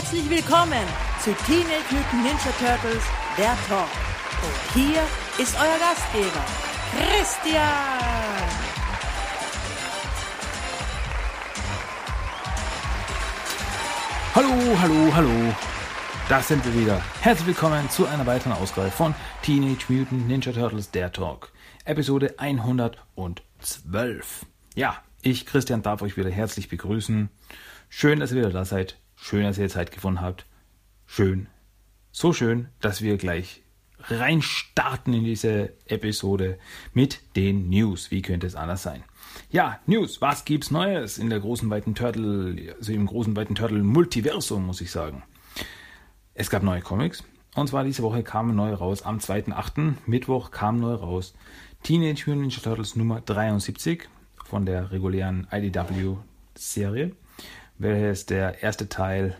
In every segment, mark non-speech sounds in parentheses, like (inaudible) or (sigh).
Herzlich willkommen zu Teenage Mutant Ninja Turtles, der Talk. Und hier ist euer Gastgeber, Christian. Hallo, hallo, hallo. Da sind wir wieder. Herzlich willkommen zu einer weiteren Ausgabe von Teenage Mutant Ninja Turtles, der Talk. Episode 112. Ja, ich, Christian, darf euch wieder herzlich begrüßen. Schön, dass ihr wieder da seid. Schön, dass ihr Zeit gefunden habt. Schön. So schön, dass wir gleich reinstarten in diese Episode mit den News. Wie könnte es anders sein? Ja, News. Was gibt's Neues in der großen weiten Turtle, also im großen weiten Turtle Multiversum, muss ich sagen. Es gab neue Comics. Und zwar diese Woche kam neu raus. Am 2.8. Mittwoch kam neu raus. Teenage Mutant Ninja Turtles Nummer 73 von der regulären IDW Serie welches der erste Teil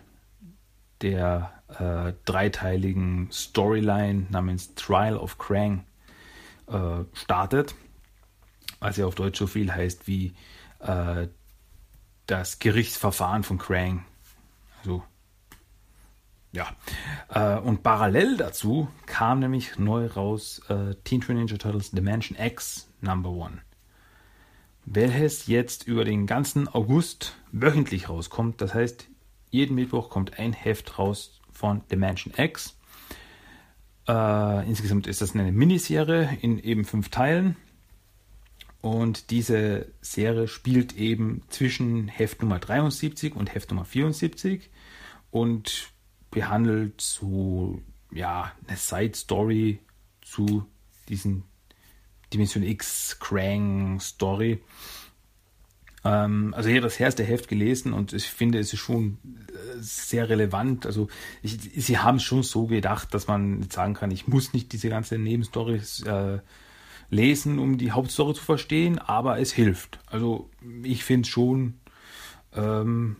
der äh, dreiteiligen Storyline namens Trial of Krang äh, startet, was ja auf Deutsch so viel heißt wie äh, das Gerichtsverfahren von Krang. Also, ja. Äh, und parallel dazu kam nämlich neu raus äh, Teen Twin Ninja Turtles Dimension X Number One welches jetzt über den ganzen August wöchentlich rauskommt. Das heißt, jeden Mittwoch kommt ein Heft raus von Dimension X. Äh, insgesamt ist das eine Miniserie in eben fünf Teilen. Und diese Serie spielt eben zwischen Heft Nummer 73 und Heft Nummer 74 und behandelt so ja eine Side Story zu diesen Dimension X Krang Story. Ähm, also habe das erste Heft gelesen und ich finde, es ist schon äh, sehr relevant. Also ich, sie haben schon so gedacht, dass man sagen kann, ich muss nicht diese ganze Nebenstory äh, lesen, um die Hauptstory zu verstehen, aber es hilft. Also ich finde es schon ähm,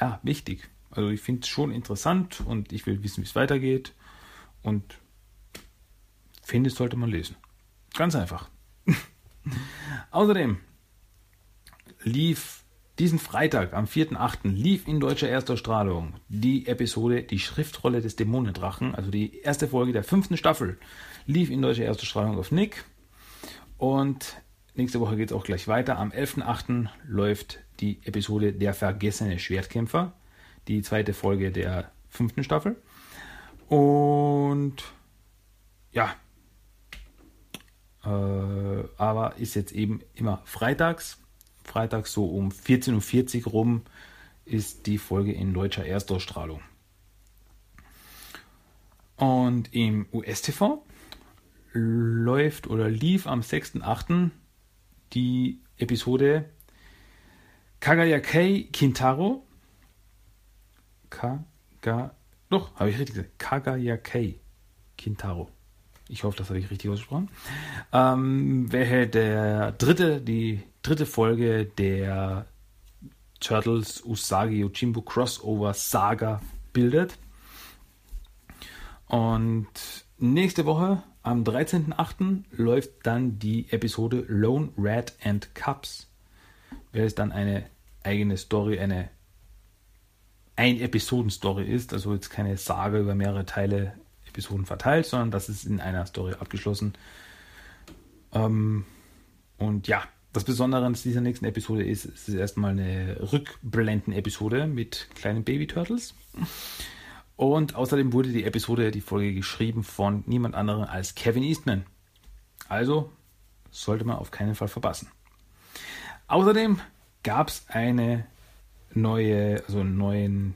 ja, wichtig. Also ich finde es schon interessant und ich will wissen, wie es weitergeht und finde, es sollte man lesen. Ganz einfach. (laughs) Außerdem lief diesen Freitag am 4.8. lief in deutscher Erstausstrahlung die Episode Die Schriftrolle des Dämonendrachen, also die erste Folge der fünften Staffel, lief in deutscher Erstausstrahlung auf Nick. Und nächste Woche geht es auch gleich weiter. Am 11.8. läuft die Episode Der vergessene Schwertkämpfer, die zweite Folge der fünften Staffel. Und ja, aber ist jetzt eben immer freitags. Freitags so um 14.40 Uhr rum ist die Folge in deutscher Erstausstrahlung. Und im US-TV läuft oder lief am 6.8. die Episode Kagayakei Kintaro. Kaga, doch, habe ich richtig gesagt. Kagayakei Kintaro. Ich hoffe, das habe ich richtig ausgesprochen. Ähm, welche der dritte, die dritte Folge der Turtles Usagi Yojimbo Crossover Saga bildet. Und nächste Woche, am 13.08., läuft dann die Episode Lone Rat and Cups. Welches dann eine eigene Story, eine Ein-Episoden-Story ist, also jetzt keine Saga über mehrere Teile Episoden verteilt, sondern das ist in einer Story abgeschlossen. Ähm, und ja, das Besondere an dieser nächsten Episode ist, es ist erstmal eine Rückblenden-Episode mit kleinen Baby-Turtles. Und außerdem wurde die Episode, die Folge geschrieben von niemand anderem als Kevin Eastman. Also sollte man auf keinen Fall verpassen. Außerdem gab es eine neue, also einen neuen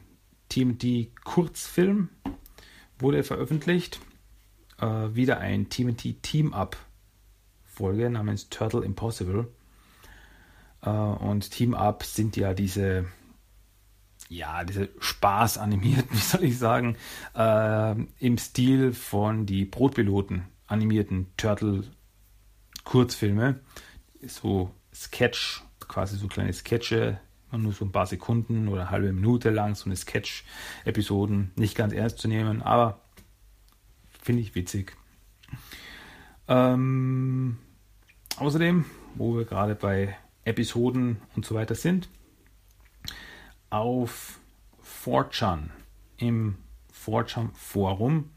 TMT-Kurzfilm wurde veröffentlicht. Äh, wieder ein TMT Team-Up Folge namens Turtle Impossible. Äh, und Team-Up sind ja diese, ja, diese Spaß animierten, (laughs) wie soll ich sagen, äh, im Stil von die Brotpiloten animierten Turtle Kurzfilme. So Sketch, quasi so kleine Sketche, nur so ein paar Sekunden oder eine halbe Minute lang, so eine Sketch-Episoden, nicht ganz ernst zu nehmen, aber finde ich witzig. Ähm, außerdem, wo wir gerade bei Episoden und so weiter sind, auf 4chan im Fortran Forum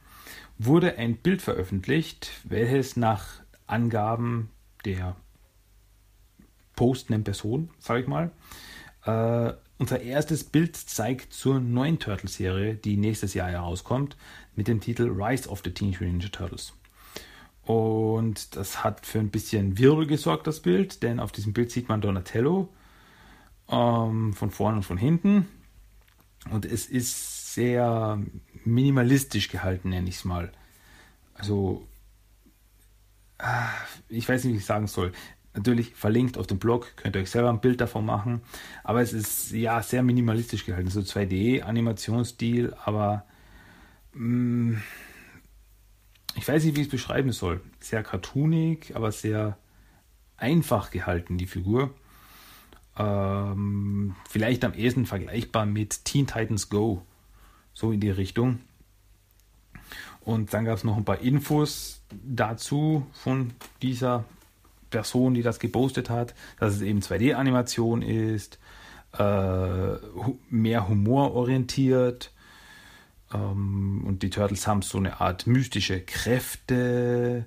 wurde ein Bild veröffentlicht, welches nach Angaben der postenden Person, sage ich mal, äh, unser erstes Bild zeigt zur neuen Turtles-Serie, die nächstes Jahr herauskommt, mit dem Titel Rise of the Teenage Mutant Ninja Turtles. Und das hat für ein bisschen Wirbel gesorgt, das Bild, denn auf diesem Bild sieht man Donatello ähm, von vorne und von hinten. Und es ist sehr minimalistisch gehalten, nenne ich es mal. Also, ah, ich weiß nicht, wie ich sagen soll. Natürlich verlinkt auf dem Blog, könnt ihr euch selber ein Bild davon machen. Aber es ist ja sehr minimalistisch gehalten. So 2D-Animationsstil, aber mh, mm, ich weiß nicht, wie ich es beschreiben soll. Sehr cartoonig, aber sehr einfach gehalten, die Figur. Ähm, vielleicht am ehesten vergleichbar mit Teen Titans Go. So in die Richtung. Und dann gab es noch ein paar Infos dazu von dieser Person, die das gepostet hat, dass es eben 2D-Animation ist, äh, mehr humororientiert. Ähm, und die Turtles haben so eine Art mystische Kräfte.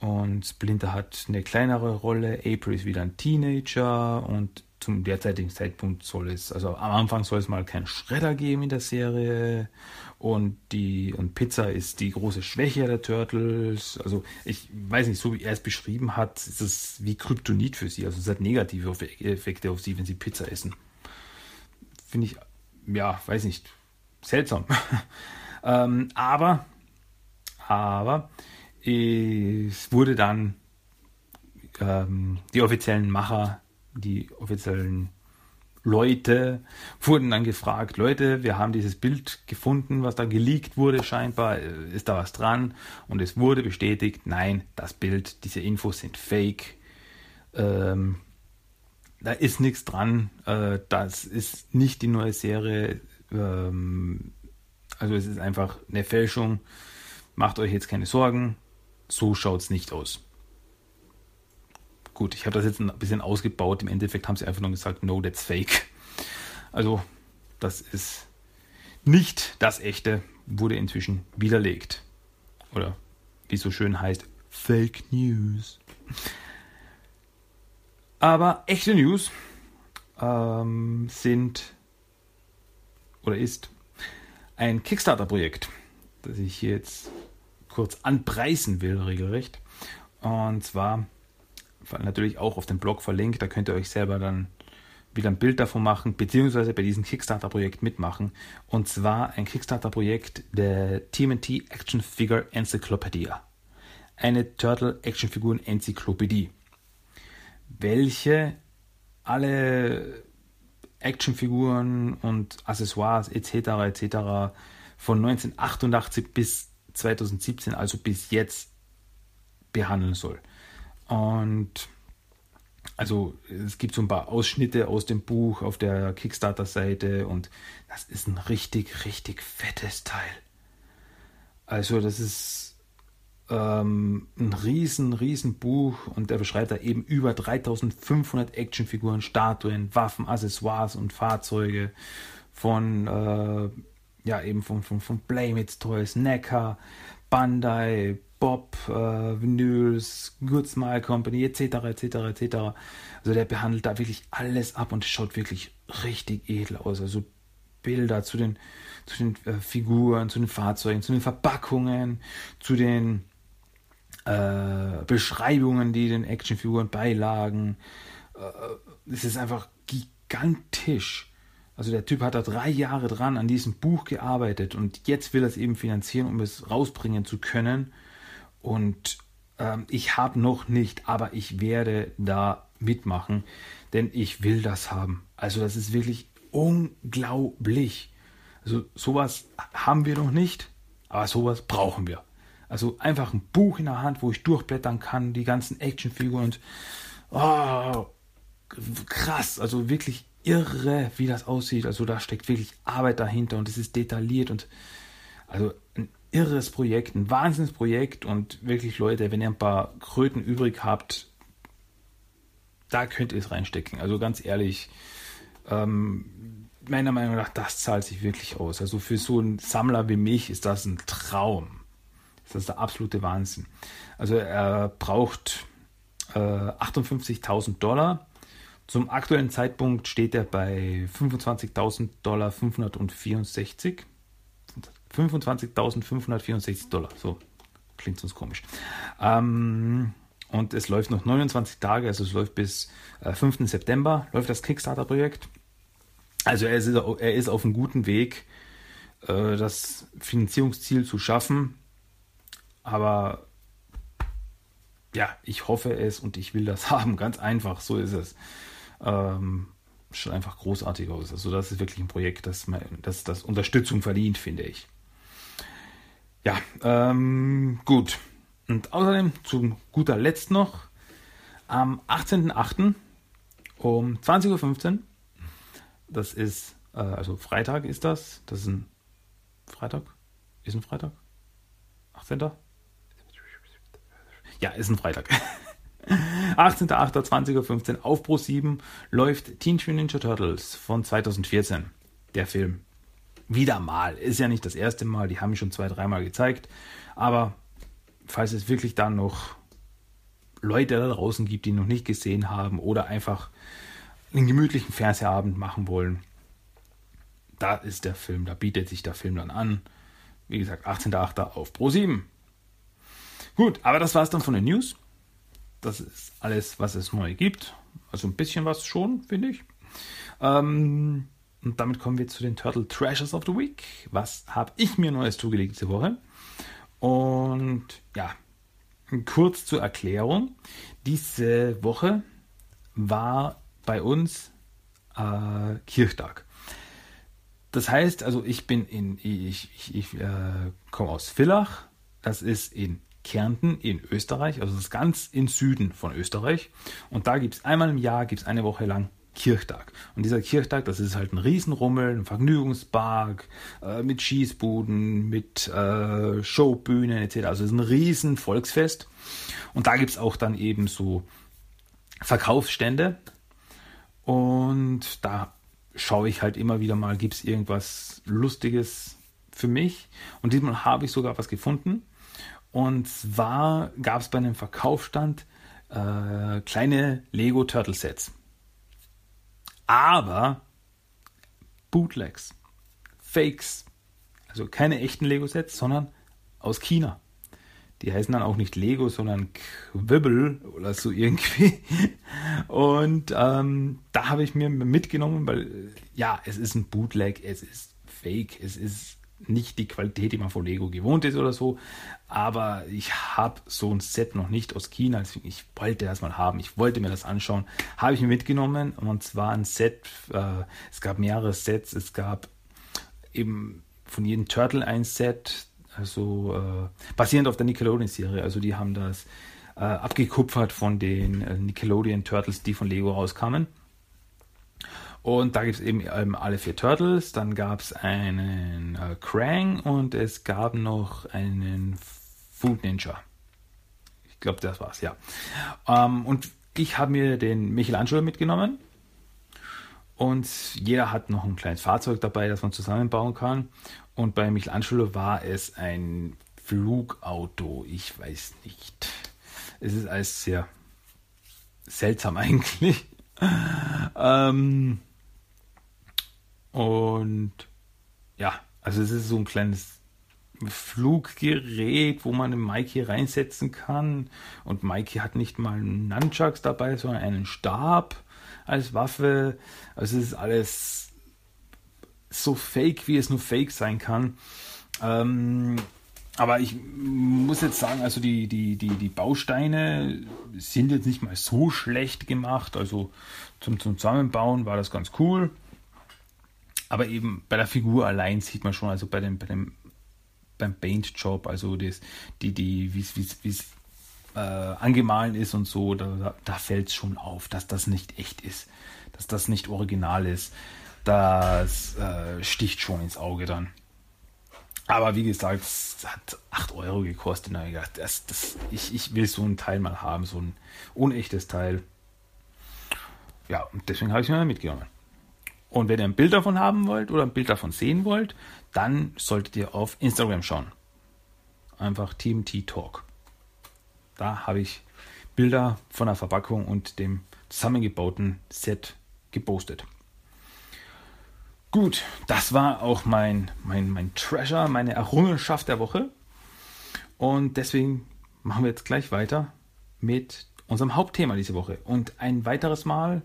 Und Splinter hat eine kleinere Rolle. April ist wieder ein Teenager. Und zum derzeitigen Zeitpunkt soll es, also am Anfang soll es mal keinen Schredder geben in der Serie und die und Pizza ist die große Schwäche der Turtles. Also ich weiß nicht, so wie er es beschrieben hat, ist es wie Kryptonit für sie. Also es hat negative Effekte auf sie, wenn sie Pizza essen. Finde ich, ja, weiß nicht, seltsam. (laughs) ähm, aber, aber es wurde dann ähm, die offiziellen Macher die offiziellen Leute wurden dann gefragt, Leute, wir haben dieses Bild gefunden, was da geleakt wurde, scheinbar, ist da was dran? Und es wurde bestätigt, nein, das Bild, diese Infos sind fake. Ähm, da ist nichts dran. Äh, das ist nicht die neue Serie. Ähm, also es ist einfach eine Fälschung. Macht euch jetzt keine Sorgen. So schaut es nicht aus. Gut, ich habe das jetzt ein bisschen ausgebaut. Im Endeffekt haben sie einfach nur gesagt, no, that's fake. Also, das ist nicht das echte, wurde inzwischen widerlegt. Oder wie es so schön heißt, Fake News. Aber echte News ähm, sind oder ist ein Kickstarter-Projekt, das ich jetzt kurz anpreisen will, regelrecht. Und zwar natürlich auch auf dem Blog verlinkt. Da könnt ihr euch selber dann wieder ein Bild davon machen, beziehungsweise bei diesem Kickstarter-Projekt mitmachen. Und zwar ein Kickstarter-Projekt der TMNT Action Figure Encyclopedia. Eine Turtle Action Figuren Enzyklopädie, welche alle Actionfiguren und Accessoires etc. etc. von 1988 bis 2017, also bis jetzt, behandeln soll. Und also es gibt so ein paar Ausschnitte aus dem Buch auf der Kickstarter-Seite und das ist ein richtig, richtig fettes Teil. Also das ist ähm, ein riesen, riesen Buch und der beschreibt da eben über 3500 Actionfiguren, Statuen, Waffen, Accessoires und Fahrzeuge von, äh, ja eben von, von, von Playmates Toys, Neckar, Bandai, Bob, äh, Vinyls, Good Smile Company, etc., etc., etc. Also der behandelt da wirklich alles ab und schaut wirklich richtig edel aus. Also Bilder zu den, zu den äh, Figuren, zu den Fahrzeugen, zu den Verpackungen, zu den äh, Beschreibungen, die den Actionfiguren beilagen. Äh, es ist einfach gigantisch. Also der Typ hat da drei Jahre dran an diesem Buch gearbeitet und jetzt will er es eben finanzieren, um es rausbringen zu können. Und ähm, ich habe noch nicht, aber ich werde da mitmachen, denn ich will das haben. Also das ist wirklich unglaublich. Also sowas haben wir noch nicht, aber sowas brauchen wir. Also einfach ein Buch in der Hand, wo ich durchblättern kann, die ganzen Actionfiguren und oh, krass, also wirklich irre, wie das aussieht. Also da steckt wirklich Arbeit dahinter und es ist detailliert und also ein irres Projekt, ein Wahnsinnsprojekt und wirklich Leute, wenn ihr ein paar Kröten übrig habt, da könnt ihr es reinstecken. Also ganz ehrlich, ähm, meiner Meinung nach, das zahlt sich wirklich aus. Also für so einen Sammler wie mich ist das ein Traum. Das ist der absolute Wahnsinn. Also er braucht äh, 58.000 Dollar. Zum aktuellen Zeitpunkt steht er bei 25.000 Dollar 564. 25.564 Dollar. So klingt sonst komisch. Ähm, und es läuft noch 29 Tage, also es läuft bis äh, 5. September, läuft das Kickstarter-Projekt. Also er ist, er ist auf einem guten Weg, äh, das Finanzierungsziel zu schaffen. Aber ja, ich hoffe es und ich will das (laughs) haben. Ganz einfach, so ist es. Ähm, schon einfach großartig aus. Also das ist wirklich ein Projekt, das, das, das Unterstützung verdient, finde ich. Ja, ähm, gut. Und außerdem zu guter Letzt noch am 18.08. um 20.15 Uhr, das ist, äh, also Freitag ist das, das ist ein Freitag? Ist ein Freitag? 18. Ja, ist ein Freitag. (laughs) 18.08.20.15 Uhr auf Pro 7 läuft Teen Mutant Ninja Turtles von 2014. Der Film. Wieder mal. Ist ja nicht das erste Mal, die haben ihn schon zwei, dreimal gezeigt. Aber falls es wirklich dann noch Leute da draußen gibt, die noch nicht gesehen haben oder einfach einen gemütlichen Fernsehabend machen wollen, da ist der Film, da bietet sich der Film dann an. Wie gesagt, 18.08. auf Pro 7. Gut, aber das war es dann von den News. Das ist alles, was es neu gibt. Also ein bisschen was schon, finde ich. Ähm, und damit kommen wir zu den Turtle Treasures of the Week. Was habe ich mir Neues zugelegt diese Woche? Und ja, kurz zur Erklärung. Diese Woche war bei uns äh, Kirchtag. Das heißt, also ich bin in, ich, ich, ich äh, komme aus Villach, das ist in Kärnten in Österreich, also das ist ganz im Süden von Österreich. Und da gibt es einmal im Jahr, gibt es eine Woche lang Kirchtag. Und dieser Kirchtag, das ist halt ein Riesenrummel, ein Vergnügungspark äh, mit Schießbuden, mit äh, Showbühnen etc. Also es ist ein riesen Volksfest. Und da gibt es auch dann eben so Verkaufsstände. Und da schaue ich halt immer wieder mal, gibt es irgendwas Lustiges für mich. Und diesmal habe ich sogar was gefunden. Und zwar gab es bei einem Verkaufsstand äh, kleine Lego Turtle Sets. Aber Bootlegs, Fakes, also keine echten Lego Sets, sondern aus China. Die heißen dann auch nicht Lego, sondern Quibble oder so irgendwie. (laughs) Und ähm, da habe ich mir mitgenommen, weil ja, es ist ein Bootleg, es ist Fake, es ist nicht die Qualität, die man von Lego gewohnt ist oder so. Aber ich habe so ein Set noch nicht aus China. Deswegen, ich wollte das mal haben. Ich wollte mir das anschauen. Habe ich mir mitgenommen. Und zwar ein Set. Äh, es gab mehrere Sets. Es gab eben von jedem Turtle ein Set. Also äh, basierend auf der Nickelodeon-Serie. Also die haben das äh, abgekupfert von den äh, Nickelodeon Turtles, die von Lego rauskamen. Und da gibt es eben ähm, alle vier Turtles, dann gab es einen äh, Krang und es gab noch einen Food Ninja. Ich glaube, das war's, ja. Ähm, und ich habe mir den Michelangelo mitgenommen. Und jeder hat noch ein kleines Fahrzeug dabei, das man zusammenbauen kann. Und bei Michelangelo war es ein Flugauto. Ich weiß nicht. Es ist alles sehr seltsam (laughs) eigentlich. ähm, und ja, also es ist so ein kleines Fluggerät, wo man den Mikey reinsetzen kann. Und Mikey hat nicht mal einen Nunchucks dabei, sondern einen Stab als Waffe. Also es ist alles so fake, wie es nur fake sein kann. Ähm, aber ich muss jetzt sagen, also die, die, die, die Bausteine sind jetzt nicht mal so schlecht gemacht. Also zum Zusammenbauen war das ganz cool. Aber eben bei der Figur allein sieht man schon, also bei dem, bei dem beim Paint-Job, also das, die, die, wie es äh, angemahlen ist und so, da, da fällt es schon auf, dass das nicht echt ist, dass das nicht original ist. Das äh, sticht schon ins Auge dann. Aber wie gesagt, es hat 8 Euro gekostet. Na, das, das, ich, ich will so ein Teil mal haben, so ein unechtes Teil. Ja, und deswegen habe ich es mir mitgenommen. Und wenn ihr ein Bild davon haben wollt oder ein Bild davon sehen wollt, dann solltet ihr auf Instagram schauen. Einfach TMT Talk. Da habe ich Bilder von der Verpackung und dem zusammengebauten Set gepostet. Gut, das war auch mein, mein, mein Treasure, meine Errungenschaft der Woche. Und deswegen machen wir jetzt gleich weiter mit unserem Hauptthema diese Woche. Und ein weiteres Mal,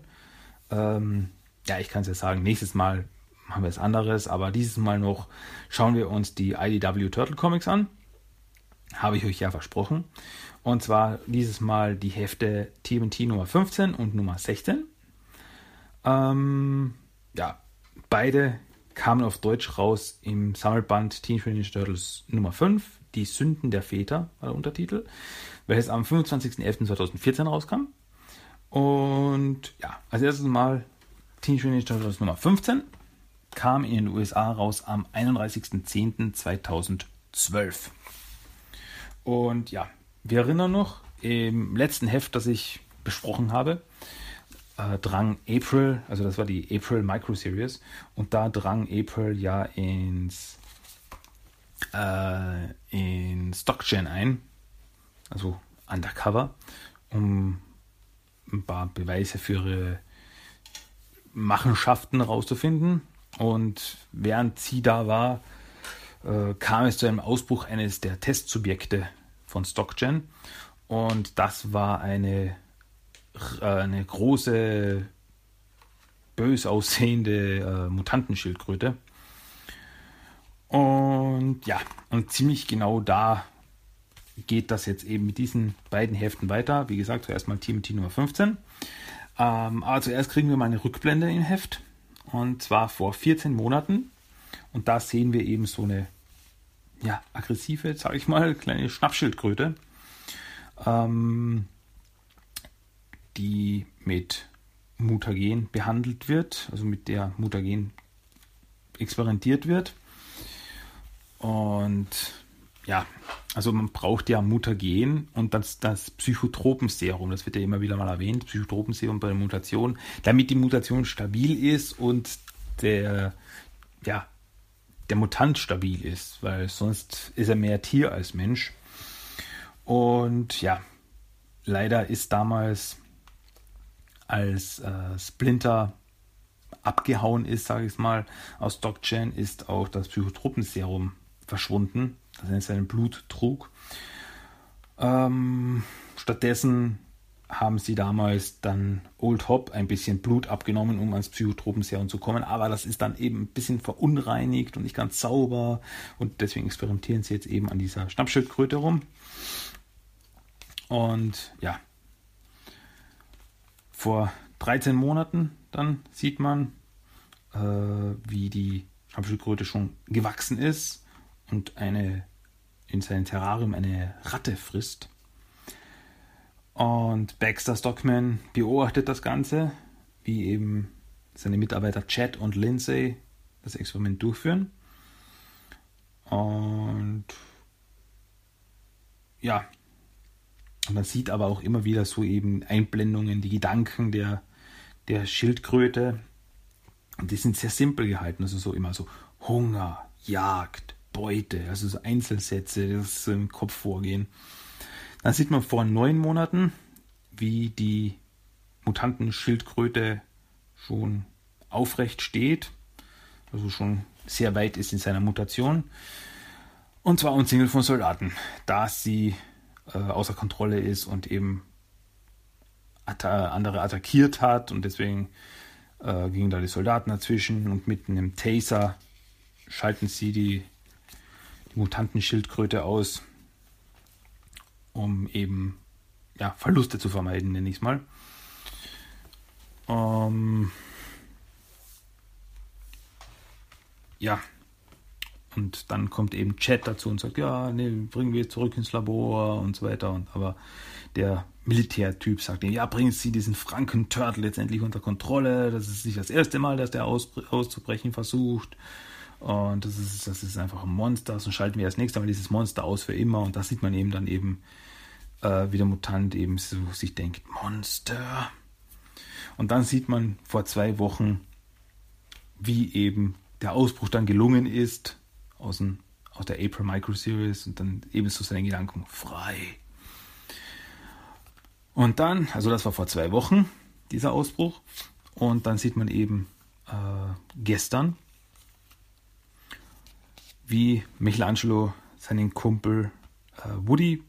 ähm, ja, ich kann es ja sagen, nächstes Mal machen wir es anderes, aber dieses Mal noch schauen wir uns die IDW Turtle Comics an. Habe ich euch ja versprochen. Und zwar dieses Mal die Hefte TMT Nummer 15 und Nummer 16. Ähm, ja, beide kamen auf Deutsch raus im Sammelband Teenage Mutant Turtles Nummer 5, Die Sünden der Väter, war der Untertitel, welches am 25.11.2014 rauskam. Und ja, als erstes Mal Teenage Mutant Ninja Turtles Nummer 15 kam in den USA raus am 31.10.2012. Und ja, wir erinnern noch, im letzten Heft, das ich besprochen habe, äh, drang April, also das war die April Micro Series, und da drang April ja ins äh, in StockGen ein, also undercover, um ein paar Beweise für ihre Machenschaften rauszufinden. Und während sie da war, äh, kam es zu einem Ausbruch eines der Testsubjekte von StockGen. Und das war eine, äh, eine große, bös aussehende äh, Mutantenschildkröte. Und ja, und ziemlich genau da geht das jetzt eben mit diesen beiden Heften weiter. Wie gesagt, zuerst mal Team Nummer 15. Ähm, aber zuerst kriegen wir mal eine Rückblende im Heft. Und zwar vor 14 Monaten. Und da sehen wir eben so eine ja, aggressive, sage ich mal, kleine Schnappschildkröte, ähm, die mit Mutagen behandelt wird, also mit der Mutagen experimentiert wird. Und ja, also man braucht ja Mutagen und das, das Psychotropenserum, das wird ja immer wieder mal erwähnt, Psychotropenserum bei der Mutation, damit die Mutation stabil ist und der, ja, der Mutant stabil ist, weil sonst ist er mehr Tier als Mensch. Und ja, leider ist damals, als äh, Splinter abgehauen ist, sage ich mal, aus Doc Chen, ist auch das Psychotropenserum verschwunden, in seinem Blut trug. Ähm, stattdessen haben sie damals dann Old Hop ein bisschen Blut abgenommen, um ans Psychotropenserum zu kommen. Aber das ist dann eben ein bisschen verunreinigt und nicht ganz sauber. Und deswegen experimentieren sie jetzt eben an dieser Schnappschildkröte rum. Und ja, vor 13 Monaten dann sieht man, äh, wie die Schnappschildkröte schon gewachsen ist und eine in seinem Terrarium eine Ratte frisst. Und Baxter Stockman beobachtet das Ganze, wie eben seine Mitarbeiter Chad und Lindsay das Experiment durchführen. Und ja, man sieht aber auch immer wieder so eben Einblendungen, die Gedanken der, der Schildkröte. Und die sind sehr simpel gehalten, also so immer so Hunger, Jagd, Beute, also so Einzelsätze, so im Kopf vorgehen. Dann sieht man vor neun Monaten, wie die Mutantenschildkröte schon aufrecht steht, also schon sehr weit ist in seiner Mutation. Und zwar umzingelt von Soldaten, da sie äh, außer Kontrolle ist und eben atta andere attackiert hat und deswegen äh, gingen da die Soldaten dazwischen und mit einem Taser schalten sie die, die Mutantenschildkröte aus um eben ja, Verluste zu vermeiden, nenne ich es mal. Ähm, ja, und dann kommt eben Chat dazu und sagt, ja, nee, bringen wir zurück ins Labor und so weiter. Und aber der Militärtyp sagt ihm, ja, bringen Sie diesen Franken-Turtle jetzt endlich unter Kontrolle. Das ist nicht das erste Mal, dass der aus, auszubrechen versucht. Und das ist, das ist einfach ein Monster. So schalten wir das nächste Mal dieses Monster aus für immer. Und da sieht man eben dann eben, äh, wie der Mutant eben so sich denkt, Monster. Und dann sieht man vor zwei Wochen wie eben der Ausbruch dann gelungen ist aus, dem, aus der April Micro Series und dann ebenso seine Gedanken frei. Und dann, also das war vor zwei Wochen, dieser Ausbruch. Und dann sieht man eben äh, gestern, wie Michelangelo seinen Kumpel äh, Woody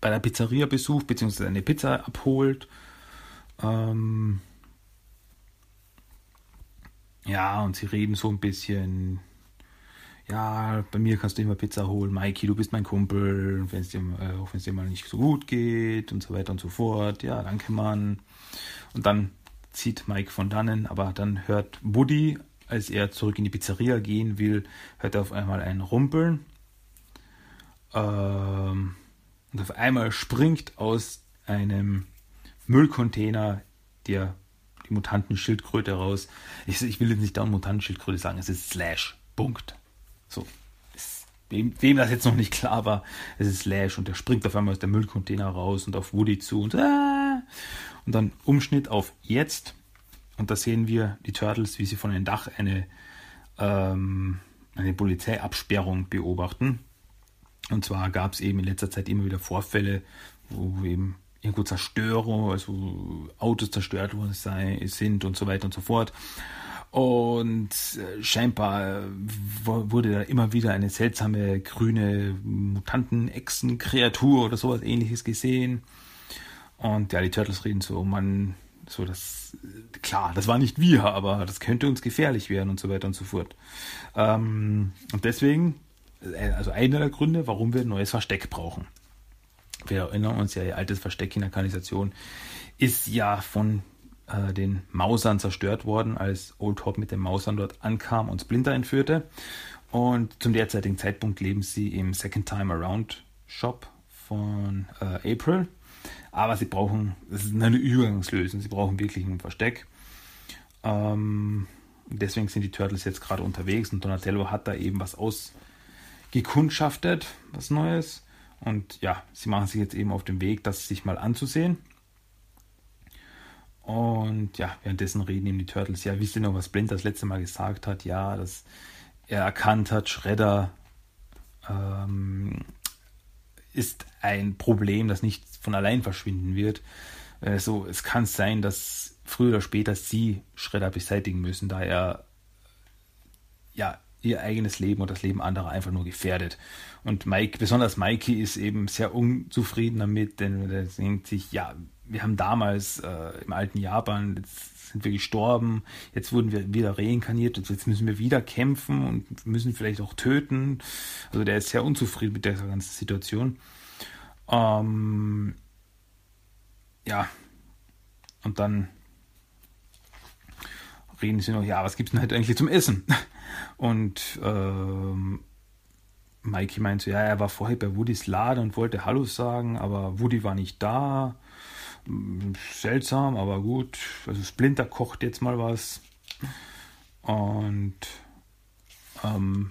bei der Pizzeria besucht, beziehungsweise eine Pizza abholt. Ähm, ja, und sie reden so ein bisschen. Ja, bei mir kannst du immer Pizza holen. Mikey, du bist mein Kumpel. Wenn es dir, äh, auch wenn es dir mal nicht so gut geht und so weiter und so fort. Ja, danke, Mann. Und dann zieht Mike von dannen, aber dann hört Woody, als er zurück in die Pizzeria gehen will, hört er auf einmal ein Rumpeln. Ähm, und auf einmal springt aus einem Müllcontainer der die Mutantenschildkröte raus. Ich, ich will jetzt nicht da Mutantenschildkröte sagen, es ist Slash. Punkt. So. wem, wem, das jetzt noch nicht klar war, es ist Slash und der springt auf einmal aus der Müllcontainer raus und auf Woody zu und, ah, und dann Umschnitt auf jetzt. Und da sehen wir die Turtles, wie sie von einem Dach eine, ähm, eine Polizeiabsperrung beobachten. Und zwar gab es eben in letzter Zeit immer wieder Vorfälle, wo eben irgendwo Zerstörung, also Autos zerstört worden sei, sind und so weiter und so fort. Und äh, scheinbar wurde da immer wieder eine seltsame grüne Mutanten-Echsen-Kreatur oder sowas ähnliches gesehen. Und ja, die Turtles reden so, man, so das, klar, das war nicht wir, aber das könnte uns gefährlich werden und so weiter und so fort. Ähm, und deswegen, äh, also einer der Gründe, warum wir ein neues Versteck brauchen wir erinnern uns ja, ihr altes Versteck in der Kanalisation ist ja von äh, den Mausern zerstört worden, als Old Hope mit den Mausern dort ankam und Splinter entführte. Und zum derzeitigen Zeitpunkt leben sie im Second Time Around Shop von äh, April. Aber sie brauchen, das ist eine Übergangslösung, sie brauchen wirklich ein Versteck. Ähm, deswegen sind die Turtles jetzt gerade unterwegs und Donatello hat da eben was ausgekundschaftet, was Neues. Und ja, sie machen sich jetzt eben auf den Weg, das sich mal anzusehen. Und ja, währenddessen reden eben die Turtles. Ja, wisst ihr noch, was Blind das letzte Mal gesagt hat? Ja, dass er erkannt hat, Shredder ähm, ist ein Problem, das nicht von allein verschwinden wird. Äh, so, es kann sein, dass früher oder später sie Shredder beseitigen müssen, da er ja ihr eigenes Leben und das Leben anderer einfach nur gefährdet. Und Mike, besonders Mikey ist eben sehr unzufrieden damit, denn er denkt sich, ja, wir haben damals äh, im alten Japan, jetzt sind wir gestorben, jetzt wurden wir wieder reinkarniert, jetzt müssen wir wieder kämpfen und müssen vielleicht auch töten. Also der ist sehr unzufrieden mit der ganzen Situation. Ähm, ja, und dann reden sie noch, ja, was gibt es denn heute eigentlich zum Essen? (laughs) Und ähm, Mikey meinte, ja, er war vorher bei Woodys Laden und wollte Hallo sagen, aber Woody war nicht da. Seltsam, aber gut. Also Splinter kocht jetzt mal was. Und ähm,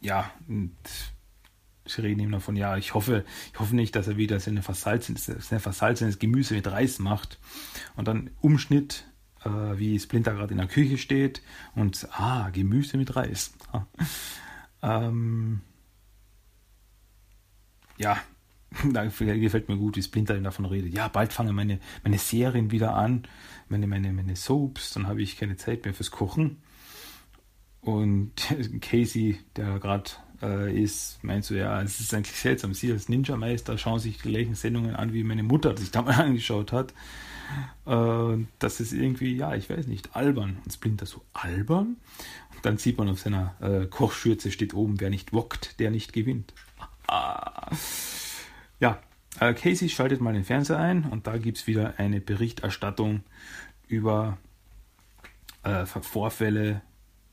ja, und sie reden ihm davon, ja, ich hoffe, ich hoffe nicht, dass er wieder seine versalzenes, Gemüse mit Reis macht. Und dann Umschnitt, äh, wie Splinter gerade in der Küche steht und ah, Gemüse mit Reis. (laughs) Ähm, ja, (laughs) da gefällt mir gut, wie Splinter davon redet. Ja, bald fange meine, meine Serien wieder an, meine, meine, meine Soaps, dann habe ich keine Zeit mehr fürs Kochen. Und (laughs) Casey, der gerade äh, ist, meint so, ja, es ist eigentlich seltsam. Sie als Ninja-Meister schauen sich die gleichen Sendungen an, wie meine Mutter sich (laughs) damals angeschaut hat. Äh, das ist irgendwie, ja, ich weiß nicht, albern. Und Splinter so, albern? Und dann sieht man auf seiner äh, Kochschürze steht oben, wer nicht wockt, der nicht gewinnt. Ja, Casey schaltet mal den Fernseher ein und da gibt es wieder eine Berichterstattung über äh, Vorfälle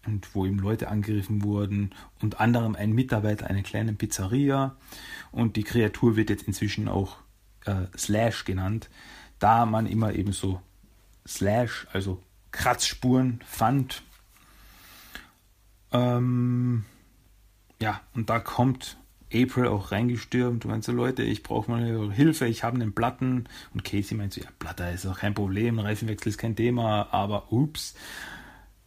und wo eben Leute angegriffen wurden, unter anderem ein Mitarbeiter einer kleinen Pizzeria und die Kreatur wird jetzt inzwischen auch äh, Slash genannt da man immer eben so Slash, also Kratzspuren fand. Ähm, ja, und da kommt April auch reingestürmt und meint so, Leute, ich brauche mal Hilfe, ich habe einen Platten. Und Casey meint so, ja, Platter ist auch kein Problem, Reifenwechsel ist kein Thema, aber ups.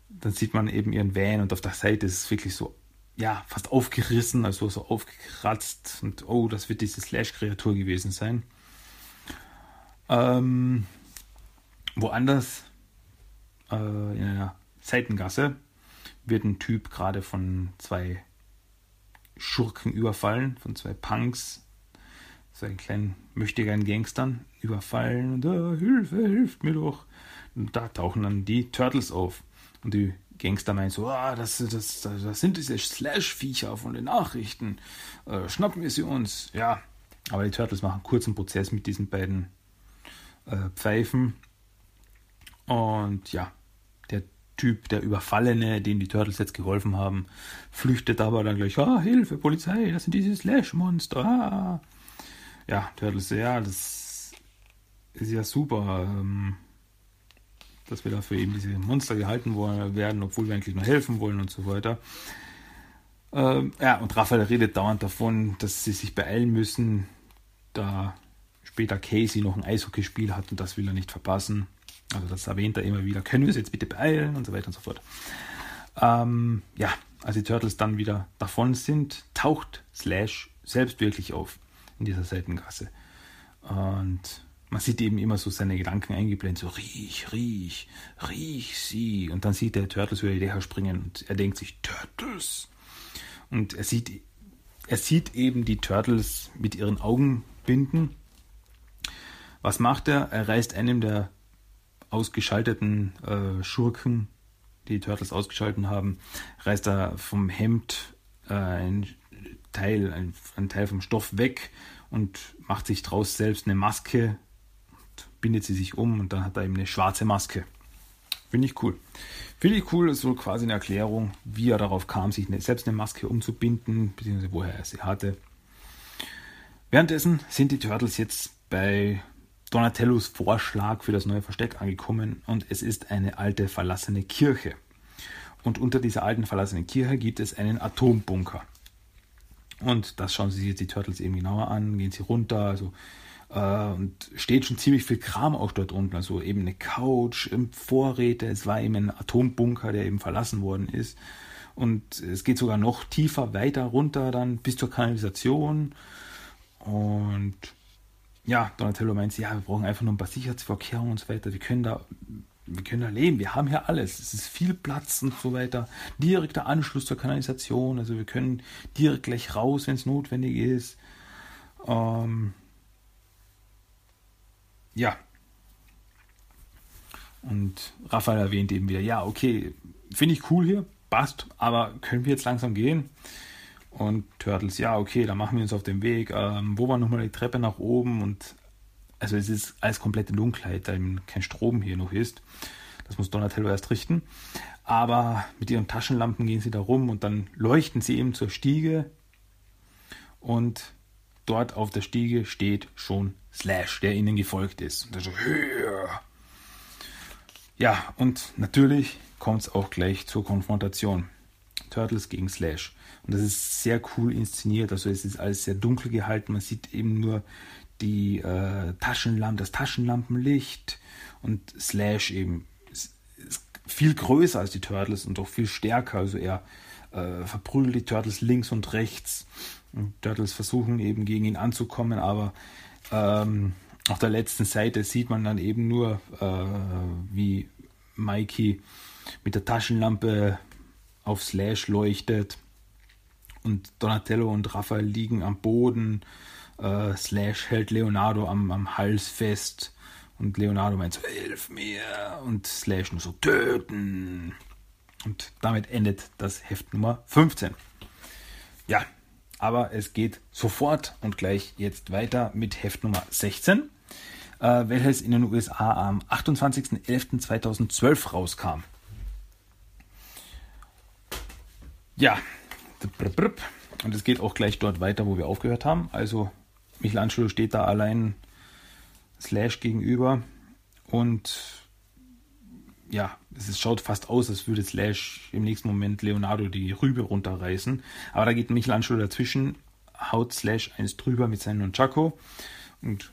dann sieht man eben ihren Van und auf der Seite ist es wirklich so, ja, fast aufgerissen, also so aufgekratzt und oh, das wird diese Slash-Kreatur gewesen sein. Ähm, woanders, äh, in einer Seitengasse, wird ein Typ gerade von zwei Schurken überfallen, von zwei Punks, so einen kleinen möchtegern Gangstern überfallen und oh, Hilfe, hilft mir doch. Und da tauchen dann die Turtles auf. Und die Gangster meinen so, ah, das, das, das, sind diese Slash-Viecher von den Nachrichten. Äh, schnappen wir sie uns. Ja, aber die Turtles machen kurzen Prozess mit diesen beiden äh, Pfeifen. Und ja, Typ, der Überfallene, dem die Turtles jetzt geholfen haben, flüchtet aber dann gleich, ah, Hilfe, Polizei, das sind diese Slash-Monster. Ah. Ja, Turtles, ja, das ist ja super, ähm, dass wir dafür eben diese Monster gehalten werden, obwohl wir eigentlich nur helfen wollen und so weiter. Ähm, ja, und Raphael redet dauernd davon, dass sie sich beeilen müssen, da später Casey noch ein Eishockeyspiel hat und das will er nicht verpassen. Also das erwähnt er immer wieder. Können wir uns jetzt bitte beeilen und so weiter und so fort. Ähm, ja, als die Turtles dann wieder davon sind, taucht Slash selbst wirklich auf in dieser Seitengasse. Und man sieht eben immer so seine Gedanken eingeblendet, so riech, riech, riech sie. Und dann sieht der Turtles über die Dächer springen und er denkt sich, Turtles. Und er sieht, er sieht eben die Turtles mit ihren Augen binden. Was macht er? Er reißt einem der ausgeschalteten äh, Schurken, die, Turtles ausgeschalten haben, reißt er vom Hemd äh, ein Teil, ein, ein, Teil vom Stoff weg und macht sich draus selbst eine Maske bindet sie sich um und dann hat er eben eine schwarze Maske. Finde ich cool. Finde ich cool, ist so quasi eine Erklärung, wie er darauf kam, sich eine, selbst eine Maske umzubinden, beziehungsweise woher er sie hatte. Währenddessen sind die Turtles jetzt bei Donatellos Vorschlag für das neue Versteck angekommen und es ist eine alte verlassene Kirche. Und unter dieser alten verlassenen Kirche gibt es einen Atombunker. Und das schauen sie jetzt die Turtles eben genauer an, gehen sie runter, also äh, und steht schon ziemlich viel Kram auch dort unten, also eben eine Couch, Vorräte, es war eben ein Atombunker, der eben verlassen worden ist. Und es geht sogar noch tiefer weiter runter, dann bis zur Kanalisation. Und ja, Donatello meint, ja, wir brauchen einfach nur ein paar Sicherheitsvorkehrungen und so weiter. Wir können da, wir können da leben. Wir haben hier alles. Es ist viel Platz und so weiter. Direkter Anschluss zur Kanalisation. Also wir können direkt gleich raus, wenn es notwendig ist. Ähm, ja. Und Raphael erwähnt eben wieder, ja, okay, finde ich cool hier, passt, aber können wir jetzt langsam gehen? Und Turtles, ja, okay, dann machen wir uns auf den Weg. Ähm, wo war nochmal die Treppe nach oben? Und also es ist alles komplett in Dunkelheit, da eben kein Strom hier noch ist. Das muss Donatello erst richten. Aber mit ihren Taschenlampen gehen sie da rum und dann leuchten sie eben zur Stiege. Und dort auf der Stiege steht schon Slash, der ihnen gefolgt ist. Und so, ja, und natürlich kommt es auch gleich zur Konfrontation. Turtles gegen Slash. Und das ist sehr cool inszeniert. Also es ist alles sehr dunkel gehalten. Man sieht eben nur die äh, Taschenlampe, das Taschenlampenlicht und Slash eben ist, ist, viel größer als die Turtles und auch viel stärker. Also er äh, verprügelt die Turtles links und rechts. Und Turtles versuchen eben gegen ihn anzukommen, aber ähm, auf der letzten Seite sieht man dann eben nur, äh, wie Mikey mit der Taschenlampe auf Slash leuchtet und Donatello und Raphael liegen am Boden. Äh, Slash hält Leonardo am, am Hals fest und Leonardo meint so, hilf mir und Slash nur so, töten. Und damit endet das Heft Nummer 15. Ja, aber es geht sofort und gleich jetzt weiter mit Heft Nummer 16, äh, welches in den USA am 28.11.2012 rauskam. Ja, und es geht auch gleich dort weiter, wo wir aufgehört haben. Also Michelangelo steht da allein Slash gegenüber und ja, es schaut fast aus, als würde Slash im nächsten Moment Leonardo die Rübe runterreißen. Aber da geht Michelangelo dazwischen, haut Slash eins drüber mit seinem Nunchaku und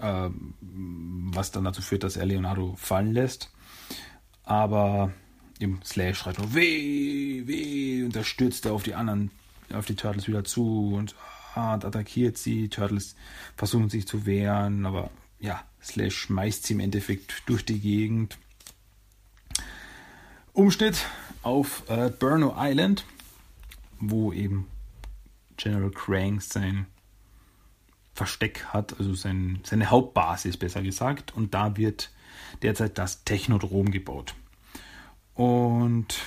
äh, was dann dazu führt, dass er Leonardo fallen lässt. Aber im Slash schreit nur weh, weh und da stürzt er auf die anderen, auf die Turtles wieder zu und, und attackiert sie. Turtles versuchen sich zu wehren, aber ja, Slash schmeißt sie im Endeffekt durch die Gegend. Umschnitt auf äh, Burno Island, wo eben General Crank sein Versteck hat, also sein, seine Hauptbasis besser gesagt. Und da wird derzeit das Technodrom gebaut. Und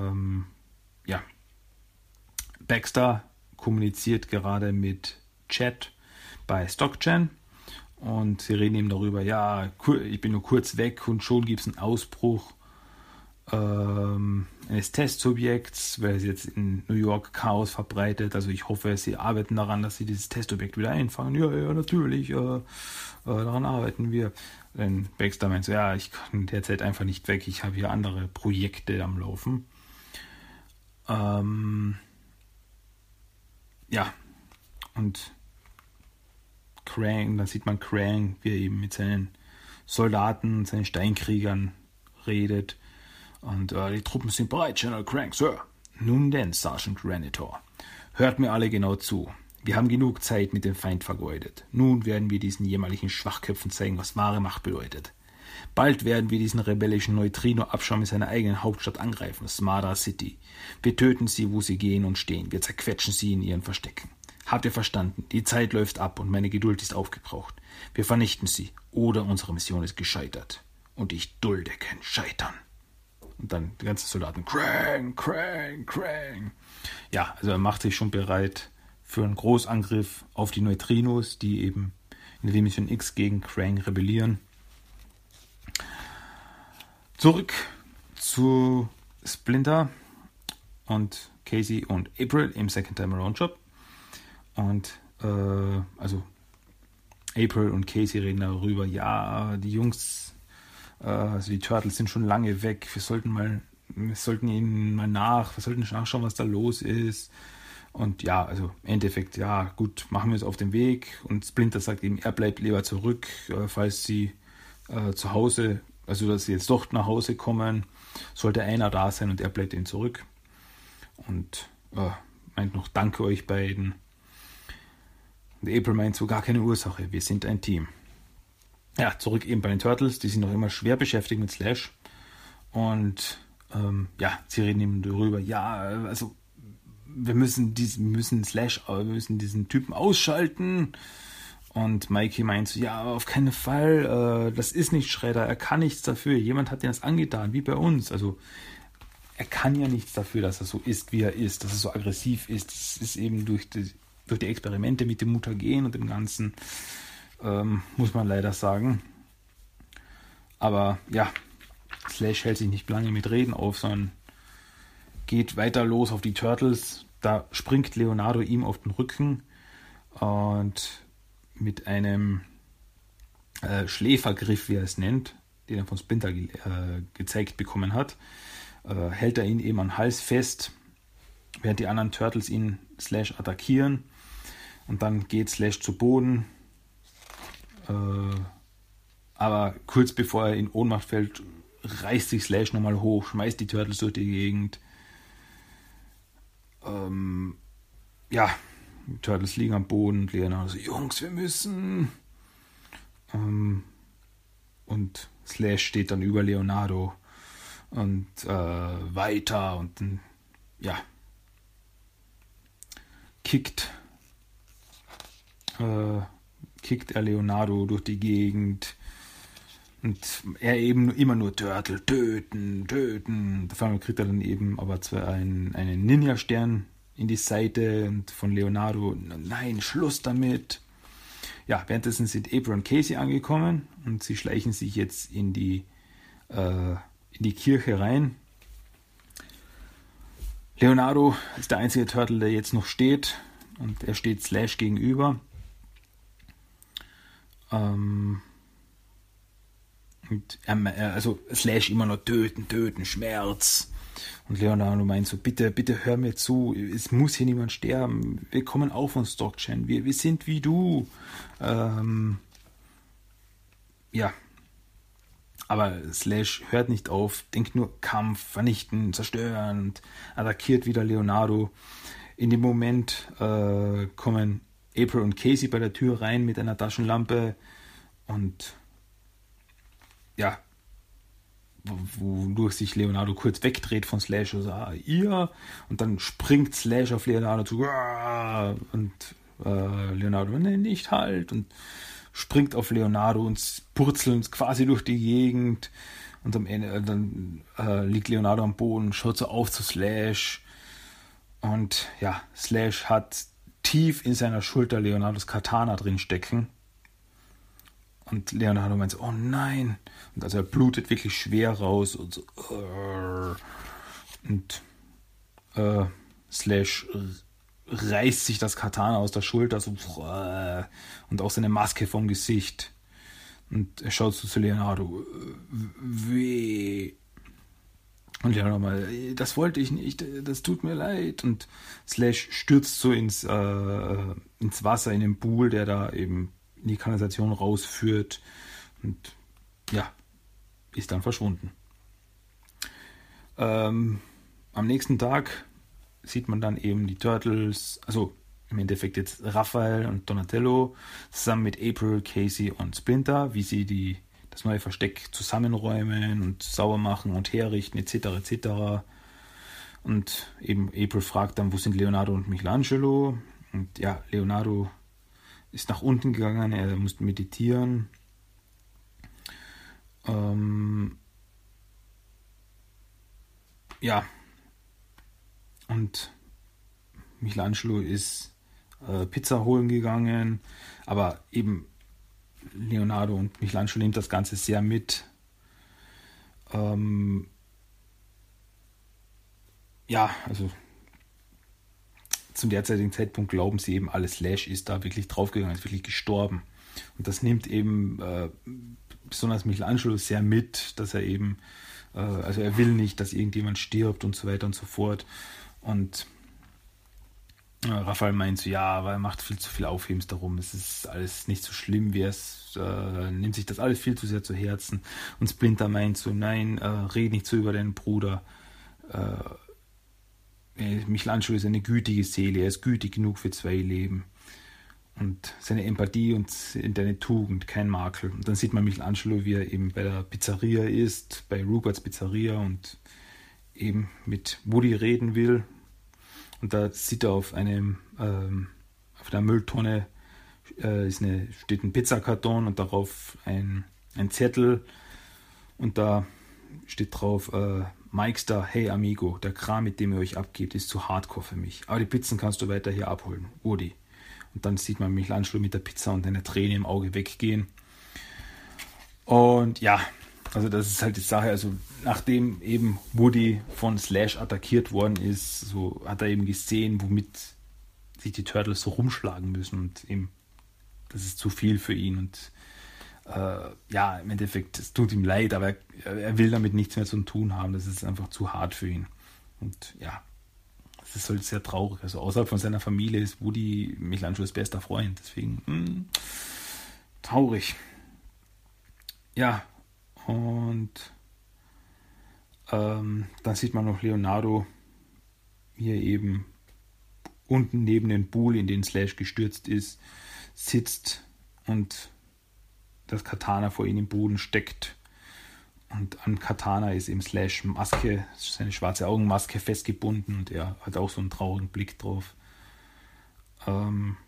ähm, ja, Baxter kommuniziert gerade mit Chat bei StockChan und sie reden eben darüber, ja, ich bin nur kurz weg und schon gibt es einen Ausbruch ähm, eines Testsubjekts, weil es jetzt in New York Chaos verbreitet. Also ich hoffe, sie arbeiten daran, dass sie dieses Testobjekt wieder einfangen. Ja, ja, natürlich, äh, äh, daran arbeiten wir. Denn Baxter meint so, ja, ich kann derzeit einfach nicht weg, ich habe hier andere Projekte am Laufen. Ähm, ja, und Krang, da sieht man Krang, wie er eben mit seinen Soldaten, seinen Steinkriegern redet und äh, die Truppen sind bereit, General Crank, Sir. Nun denn, Sergeant Renitor. Hört mir alle genau zu. Wir haben genug Zeit mit dem Feind vergeudet. Nun werden wir diesen jämmerlichen Schwachköpfen zeigen, was wahre Macht bedeutet. Bald werden wir diesen rebellischen Neutrino-Abschaum in seiner eigenen Hauptstadt angreifen, Smada City. Wir töten sie, wo sie gehen und stehen. Wir zerquetschen sie in ihren Verstecken. Habt ihr verstanden? Die Zeit läuft ab und meine Geduld ist aufgebraucht. Wir vernichten sie, oder unsere Mission ist gescheitert. Und ich dulde kein Scheitern. Und dann die ganzen Soldaten, Krang, Krang, Krang. Ja, also er macht sich schon bereit für einen Großangriff auf die Neutrinos, die eben in der Dimension X gegen Krang rebellieren. Zurück zu Splinter und Casey und April im Second Time Around Job. Und äh, also April und Casey reden darüber, ja, die Jungs also die Turtles sind schon lange weg. Wir sollten mal, wir sollten ihnen mal nach, wir sollten nachschauen, was da los ist. Und ja, also im Endeffekt, ja, gut, machen wir es auf den Weg. Und Splinter sagt eben, er bleibt lieber zurück, äh, falls sie äh, zu Hause, also dass sie jetzt doch nach Hause kommen, sollte einer da sein und er bleibt ihn zurück. Und äh, meint noch, danke euch beiden. Und April meint so, gar keine Ursache, wir sind ein Team ja, zurück eben bei den Turtles, die sind noch immer schwer beschäftigt mit Slash. Und ähm, ja, sie reden eben darüber, ja, also wir müssen diesen, müssen Slash, wir müssen diesen Typen ausschalten. Und Mikey meint so, ja, auf keinen Fall, äh, das ist nicht Schredder, er kann nichts dafür, jemand hat ihm das angetan, wie bei uns. Also er kann ja nichts dafür, dass er so ist, wie er ist, dass er so aggressiv ist. Das ist eben durch die, durch die Experimente mit dem Mutagen und dem Ganzen ähm, muss man leider sagen. Aber ja, Slash hält sich nicht lange mit Reden auf, sondern geht weiter los auf die Turtles. Da springt Leonardo ihm auf den Rücken und mit einem äh, Schläfergriff, wie er es nennt, den er von Splinter ge äh, gezeigt bekommen hat, äh, hält er ihn eben am Hals fest, während die anderen Turtles ihn Slash attackieren. Und dann geht Slash zu Boden, aber kurz bevor er in Ohnmacht fällt, reißt sich Slash nochmal hoch, schmeißt die Turtles durch die Gegend. Ähm, ja, die Turtles liegen am Boden und Leonardo so, Jungs, wir müssen. Ähm, und Slash steht dann über Leonardo und äh, weiter und ja, kickt äh, kickt er Leonardo durch die Gegend. Und er eben immer nur Turtle, töten, töten. Dafür kriegt er dann eben aber zwar einen, einen Ninja-Stern in die Seite und von Leonardo, nein, Schluss damit. Ja, währenddessen sind April und Casey angekommen und sie schleichen sich jetzt in die, äh, in die Kirche rein. Leonardo ist der einzige Turtle, der jetzt noch steht und er steht Slash gegenüber. Ähm, und er, also Slash immer nur töten, töten, Schmerz. Und Leonardo meint so, bitte, bitte hör mir zu, es muss hier niemand sterben. Wir kommen auch von Stockchain, wir, wir sind wie du. Ähm, ja. Aber Slash hört nicht auf, denkt nur Kampf, vernichten, zerstören und attackiert wieder Leonardo. In dem Moment äh, kommen April und Casey bei der Tür rein mit einer Taschenlampe und ja, wodurch sich Leonardo kurz wegdreht von Slash und sagt, ah, ihr, und dann springt Slash auf Leonardo zu und äh, Leonardo, nee, nicht halt und springt auf Leonardo und purzelt quasi durch die Gegend und am Ende äh, dann äh, liegt Leonardo am Boden, schaut so auf zu Slash und ja, Slash hat tief in seiner Schulter Leonardos Katana drin stecken und Leonardo meint so, oh nein. Und also er blutet wirklich schwer raus und so. Und äh, Slash reißt sich das Katana aus der Schulter so, und auch seine Maske vom Gesicht. Und er schaut so zu Leonardo. Weh. Und Leonardo mal, das wollte ich nicht, das tut mir leid. Und Slash stürzt so ins, äh, ins Wasser in den Pool, der da eben in die Kanalisation rausführt und ja, ist dann verschwunden. Ähm, am nächsten Tag sieht man dann eben die Turtles, also im Endeffekt jetzt Raphael und Donatello zusammen mit April, Casey und Splinter, wie sie die, das neue Versteck zusammenräumen und sauber machen und herrichten etc. etc. Und eben April fragt dann, wo sind Leonardo und Michelangelo? Und ja, Leonardo ist nach unten gegangen, er musste meditieren. Ähm, ja. Und Michelangelo ist äh, Pizza holen gegangen, aber eben Leonardo und Michelangelo nimmt das Ganze sehr mit. Ähm, ja, also zum derzeitigen Zeitpunkt glauben sie eben, alles Slash ist da wirklich draufgegangen, ist wirklich gestorben. Und das nimmt eben äh, besonders Michelangelo sehr mit, dass er eben, äh, also er will nicht, dass irgendjemand stirbt und so weiter und so fort. Und Raphael meint so, ja, aber er macht viel zu viel Aufhebens darum, es ist alles nicht so schlimm, wie es äh, nimmt sich das alles viel zu sehr zu Herzen. Und Splinter meint so, nein, äh, red nicht so über deinen Bruder. Äh, Michelangelo ist eine gütige Seele, er ist gütig genug für zwei Leben. Und seine Empathie und seine Tugend, kein Makel. Und dann sieht man Michelangelo, wie er eben bei der Pizzeria ist, bei Ruperts Pizzeria und eben mit Woody reden will. Und da sieht er auf einem, ähm, auf der Mülltonne äh, ist eine, steht ein Pizzakarton und darauf ein, ein Zettel und da steht drauf, äh, Mikester, hey Amigo, der Kram, mit dem ihr euch abgebt, ist zu hardcore für mich. Aber die Pizzen kannst du weiter hier abholen, Udi. Und dann sieht man Michelangelo mit der Pizza und eine Träne im Auge weggehen. Und ja, also das ist halt die Sache. Also nachdem eben Woody von Slash attackiert worden ist, so hat er eben gesehen, womit sich die Turtles so rumschlagen müssen und eben das ist zu viel für ihn und äh, ja, im Endeffekt, es tut ihm leid, aber er, er, will damit nichts mehr zu tun haben. Das ist einfach zu hart für ihn. Und ja, das ist halt sehr traurig. Also außerhalb von seiner Familie ist Woody Michelangelos bester Freund. Deswegen mh, hm, traurig. Ja, und ähm, dann sieht man noch Leonardo, wie er eben unten neben den Pool, in den Slash gestürzt ist, sitzt und das Katana vor ihm im Boden steckt. Und an Katana ist eben Slash Maske, seine schwarze Augenmaske festgebunden und er hat auch so einen traurigen Blick drauf. Ähm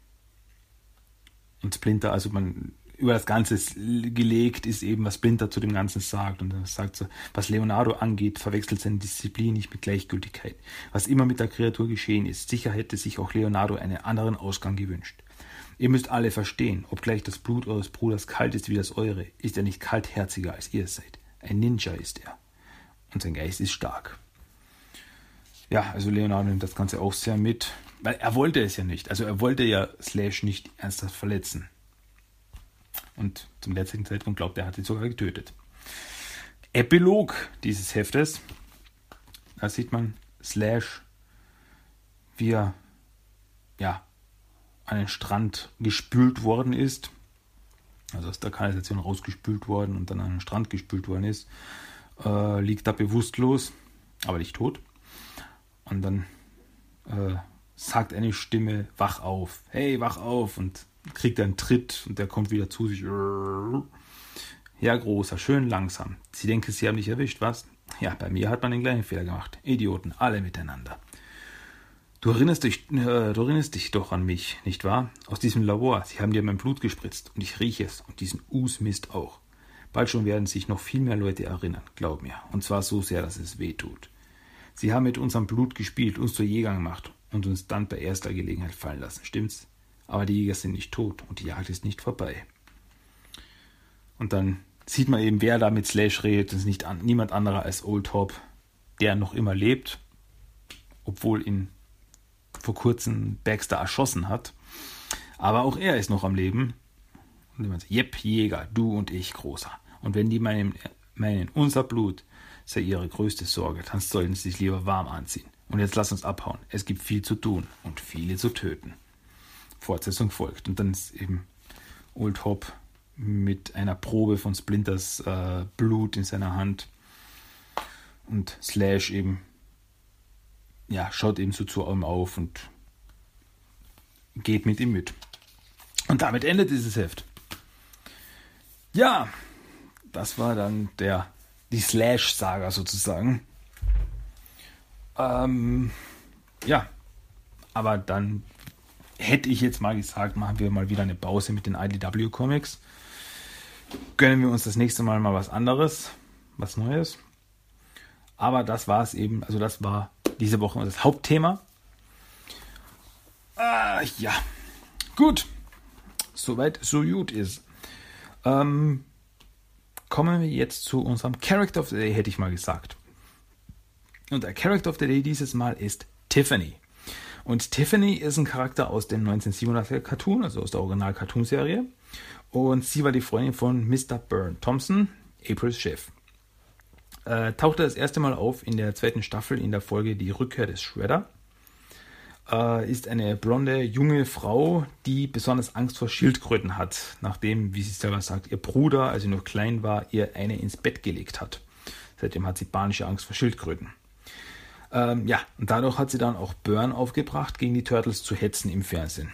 und Splinter, also man über das Ganze gelegt ist eben, was Splinter zu dem Ganzen sagt. Und er sagt so, was Leonardo angeht, verwechselt seine Disziplin nicht mit Gleichgültigkeit. Was immer mit der Kreatur geschehen ist, sicher hätte sich auch Leonardo einen anderen Ausgang gewünscht. Ihr müsst alle verstehen, obgleich das Blut eures Bruders kalt ist wie das eure, ist er nicht kaltherziger als ihr seid. Ein Ninja ist er. Und sein Geist ist stark. Ja, also Leonardo nimmt das Ganze auch sehr mit, weil er wollte es ja nicht. Also er wollte ja Slash nicht ernsthaft verletzen. Und zum letzten Zeitpunkt glaubt er, er hat ihn sogar getötet. Epilog dieses Heftes. Da sieht man Slash, wie er ja, an den Strand gespült worden ist. also aus der Kanalisation rausgespült worden und dann an den Strand gespült worden ist, äh, liegt da bewusstlos, aber nicht tot. Und dann äh, sagt eine Stimme, wach auf, hey, wach auf und kriegt einen Tritt und der kommt wieder zu sich. Ja, großer, schön langsam. Sie denken, Sie haben dich erwischt, was? Ja, bei mir hat man den gleichen Fehler gemacht. Idioten, alle miteinander. Du erinnerst, dich, äh, du erinnerst dich doch an mich, nicht wahr? Aus diesem Labor. Sie haben dir mein Blut gespritzt und ich rieche es und diesen Usmist auch. Bald schon werden sich noch viel mehr Leute erinnern, glaub mir. Und zwar so sehr, dass es weh tut. Sie haben mit unserem Blut gespielt, uns zu Jägern gemacht und uns dann bei erster Gelegenheit fallen lassen, stimmt's? Aber die Jäger sind nicht tot und die Jagd ist nicht vorbei. Und dann sieht man eben, wer da mit Slash redet. Das ist nicht an, niemand anderer als Old Hope, der noch immer lebt, obwohl ihn vor kurzem Baxter erschossen hat. Aber auch er ist noch am Leben. Und jemand sagt, Jep, Jäger, du und ich, Großer. Und wenn die meinen, meinen, unser Blut sei ihre größte Sorge, dann sollten sie sich lieber warm anziehen. Und jetzt lass uns abhauen. Es gibt viel zu tun und viele zu töten. Fortsetzung folgt. Und dann ist eben Old Hop mit einer Probe von Splinters äh, Blut in seiner Hand. Und Slash eben, ja, schaut eben so zu ihm auf und geht mit ihm mit. Und damit endet dieses Heft. Ja, das war dann der, die Slash-Saga sozusagen. Ähm, ja, aber dann hätte ich jetzt mal gesagt, machen wir mal wieder eine Pause mit den IDW Comics. Gönnen wir uns das nächste Mal mal was anderes, was Neues. Aber das war es eben, also das war diese Woche das Hauptthema. Ah, ja, gut. Soweit, so gut ist. Ähm, kommen wir jetzt zu unserem Character of the Day, hätte ich mal gesagt. Und der Character of the Day dieses Mal ist Tiffany. Und Tiffany ist ein Charakter aus dem 1987er Cartoon, also aus der Original-Cartoon-Serie. Und sie war die Freundin von Mr. Byrne Thompson, Aprils Chef. Äh, tauchte das erste Mal auf in der zweiten Staffel in der Folge Die Rückkehr des Shredder. Äh, ist eine blonde, junge Frau, die besonders Angst vor Schildkröten hat, nachdem, wie sie selber sagt, ihr Bruder, als sie noch klein war, ihr eine ins Bett gelegt hat. Seitdem hat sie panische Angst vor Schildkröten. Ähm, ja, und dadurch hat sie dann auch Burn aufgebracht, gegen die Turtles zu hetzen im Fernsehen.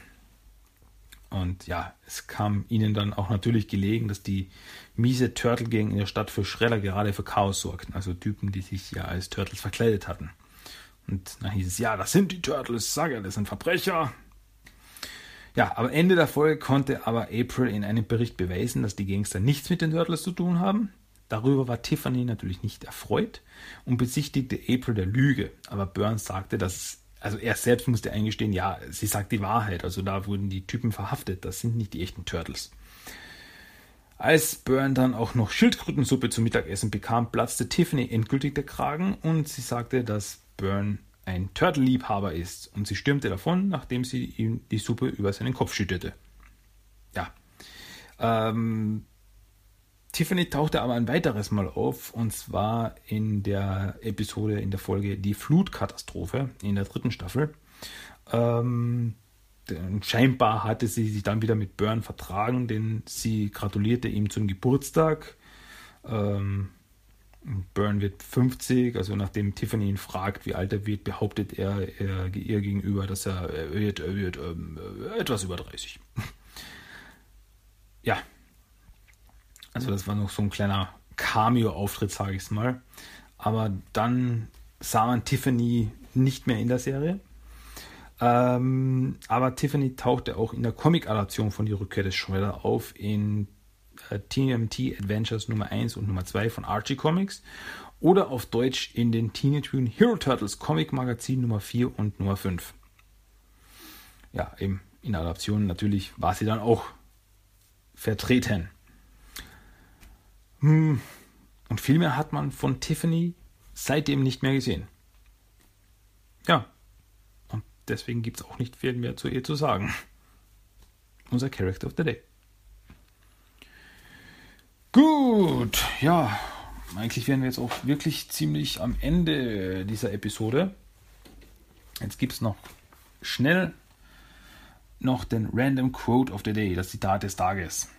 Und ja, es kam ihnen dann auch natürlich gelegen, dass die miese Turtle Gang in der Stadt für Schreller gerade für Chaos sorgten. Also Typen, die sich ja als Turtles verkleidet hatten. Und dann hieß es, ja, das sind die Turtles, sag ja, das sind Verbrecher. Ja, am Ende der Folge konnte aber April in einem Bericht beweisen, dass die Gangster nichts mit den Turtles zu tun haben. Darüber war Tiffany natürlich nicht erfreut und besichtigte April der Lüge. Aber Burns sagte, dass also er selbst musste eingestehen, ja, sie sagt die Wahrheit. Also da wurden die Typen verhaftet. Das sind nicht die echten Turtles. Als Burn dann auch noch Schildkrötensuppe zum Mittagessen bekam, platzte Tiffany endgültig der Kragen und sie sagte, dass Burn ein Turtle-Liebhaber ist. Und sie stürmte davon, nachdem sie ihm die Suppe über seinen Kopf schüttete. Ja. Ähm, Tiffany tauchte aber ein weiteres Mal auf, und zwar in der Episode, in der Folge Die Flutkatastrophe in der dritten Staffel. Ähm, scheinbar hatte sie sich dann wieder mit Burn vertragen, denn sie gratulierte ihm zum Geburtstag. Ähm, Burn wird 50, also nachdem Tiffany ihn fragt, wie alt er wird, behauptet er, er ihr gegenüber, dass er, er wird, er wird ähm, etwas über 30. (laughs) ja, also das war noch so ein kleiner Cameo-Auftritt, sage ich es mal. Aber dann sah man Tiffany nicht mehr in der Serie. Ähm, aber Tiffany tauchte auch in der Comic-Adaption von Die Rückkehr des Shredder auf in äh, TMT Adventures Nummer 1 und Nummer 2 von Archie Comics oder auf Deutsch in den Teenage Mutant Hero Turtles Comic Magazin Nummer 4 und Nummer 5. Ja, eben in der Adaption natürlich war sie dann auch vertreten. Hm. Und viel mehr hat man von Tiffany seitdem nicht mehr gesehen. Ja. Und deswegen gibt es auch nicht viel mehr zu ihr zu sagen. (laughs) Unser Character of the Day. Gut, ja. Eigentlich wären wir jetzt auch wirklich ziemlich am Ende dieser Episode. Jetzt gibt es noch schnell noch den Random Quote of the Day, das Zitat des Tages.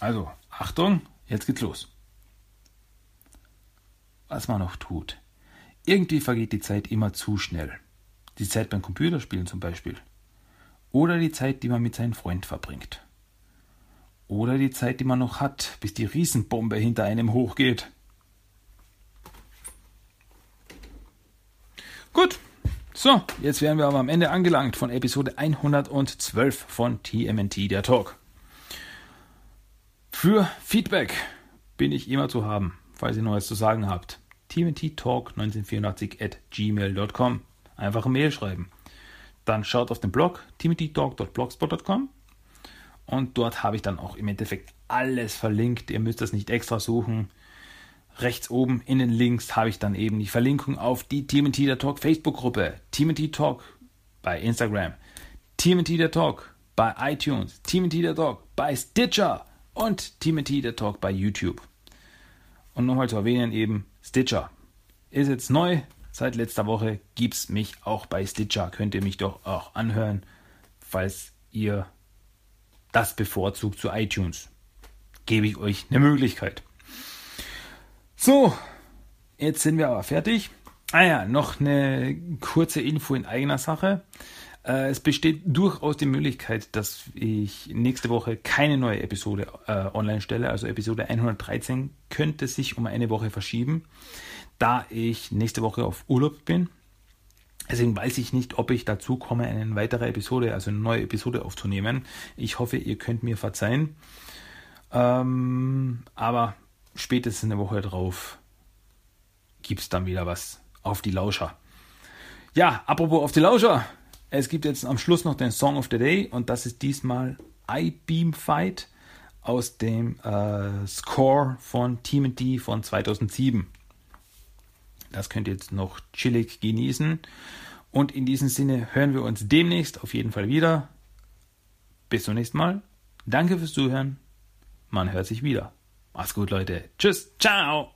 Also, Achtung, jetzt geht's los. Was man noch tut. Irgendwie vergeht die Zeit immer zu schnell. Die Zeit beim Computerspielen zum Beispiel. Oder die Zeit, die man mit seinem Freund verbringt. Oder die Zeit, die man noch hat, bis die Riesenbombe hinter einem hochgeht. Gut, so, jetzt wären wir aber am Ende angelangt von Episode 112 von TMNT, der Talk. Für Feedback bin ich immer zu haben, falls ihr was zu sagen habt. TMNTtalk1984 at gmail.com. Einfach eine Mail schreiben. Dann schaut auf den Blog timothytalk.blogspot.com und dort habe ich dann auch im Endeffekt alles verlinkt. Ihr müsst das nicht extra suchen. Rechts oben in den Links habe ich dann eben die Verlinkung auf die TMT der Talk Facebook-Gruppe, TMT Talk bei Instagram, TMT der Talk bei iTunes, TMT der Talk bei Stitcher und TMT der Talk bei YouTube. Und nochmal zu erwähnen eben Stitcher. Ist jetzt neu, seit letzter Woche gibt es mich auch bei Stitcher. Könnt ihr mich doch auch anhören, falls ihr das bevorzugt zu iTunes. Gebe ich euch eine Möglichkeit. So, jetzt sind wir aber fertig. Ah ja, noch eine kurze Info in eigener Sache. Äh, es besteht durchaus die Möglichkeit, dass ich nächste Woche keine neue Episode äh, online stelle. Also Episode 113 könnte sich um eine Woche verschieben, da ich nächste Woche auf Urlaub bin. Deswegen weiß ich nicht, ob ich dazu komme, eine weitere Episode, also eine neue Episode aufzunehmen. Ich hoffe, ihr könnt mir verzeihen. Ähm, aber spätestens eine Woche drauf gibt es dann wieder was auf die Lauscher. Ja, apropos auf die Lauscher. Es gibt jetzt am Schluss noch den Song of the Day und das ist diesmal I-Beam Fight aus dem äh, Score von TMT von 2007. Das könnt ihr jetzt noch chillig genießen. Und in diesem Sinne hören wir uns demnächst auf jeden Fall wieder. Bis zum nächsten Mal. Danke fürs Zuhören. Man hört sich wieder. Mach's gut, Leute. Tschüss. Ciao.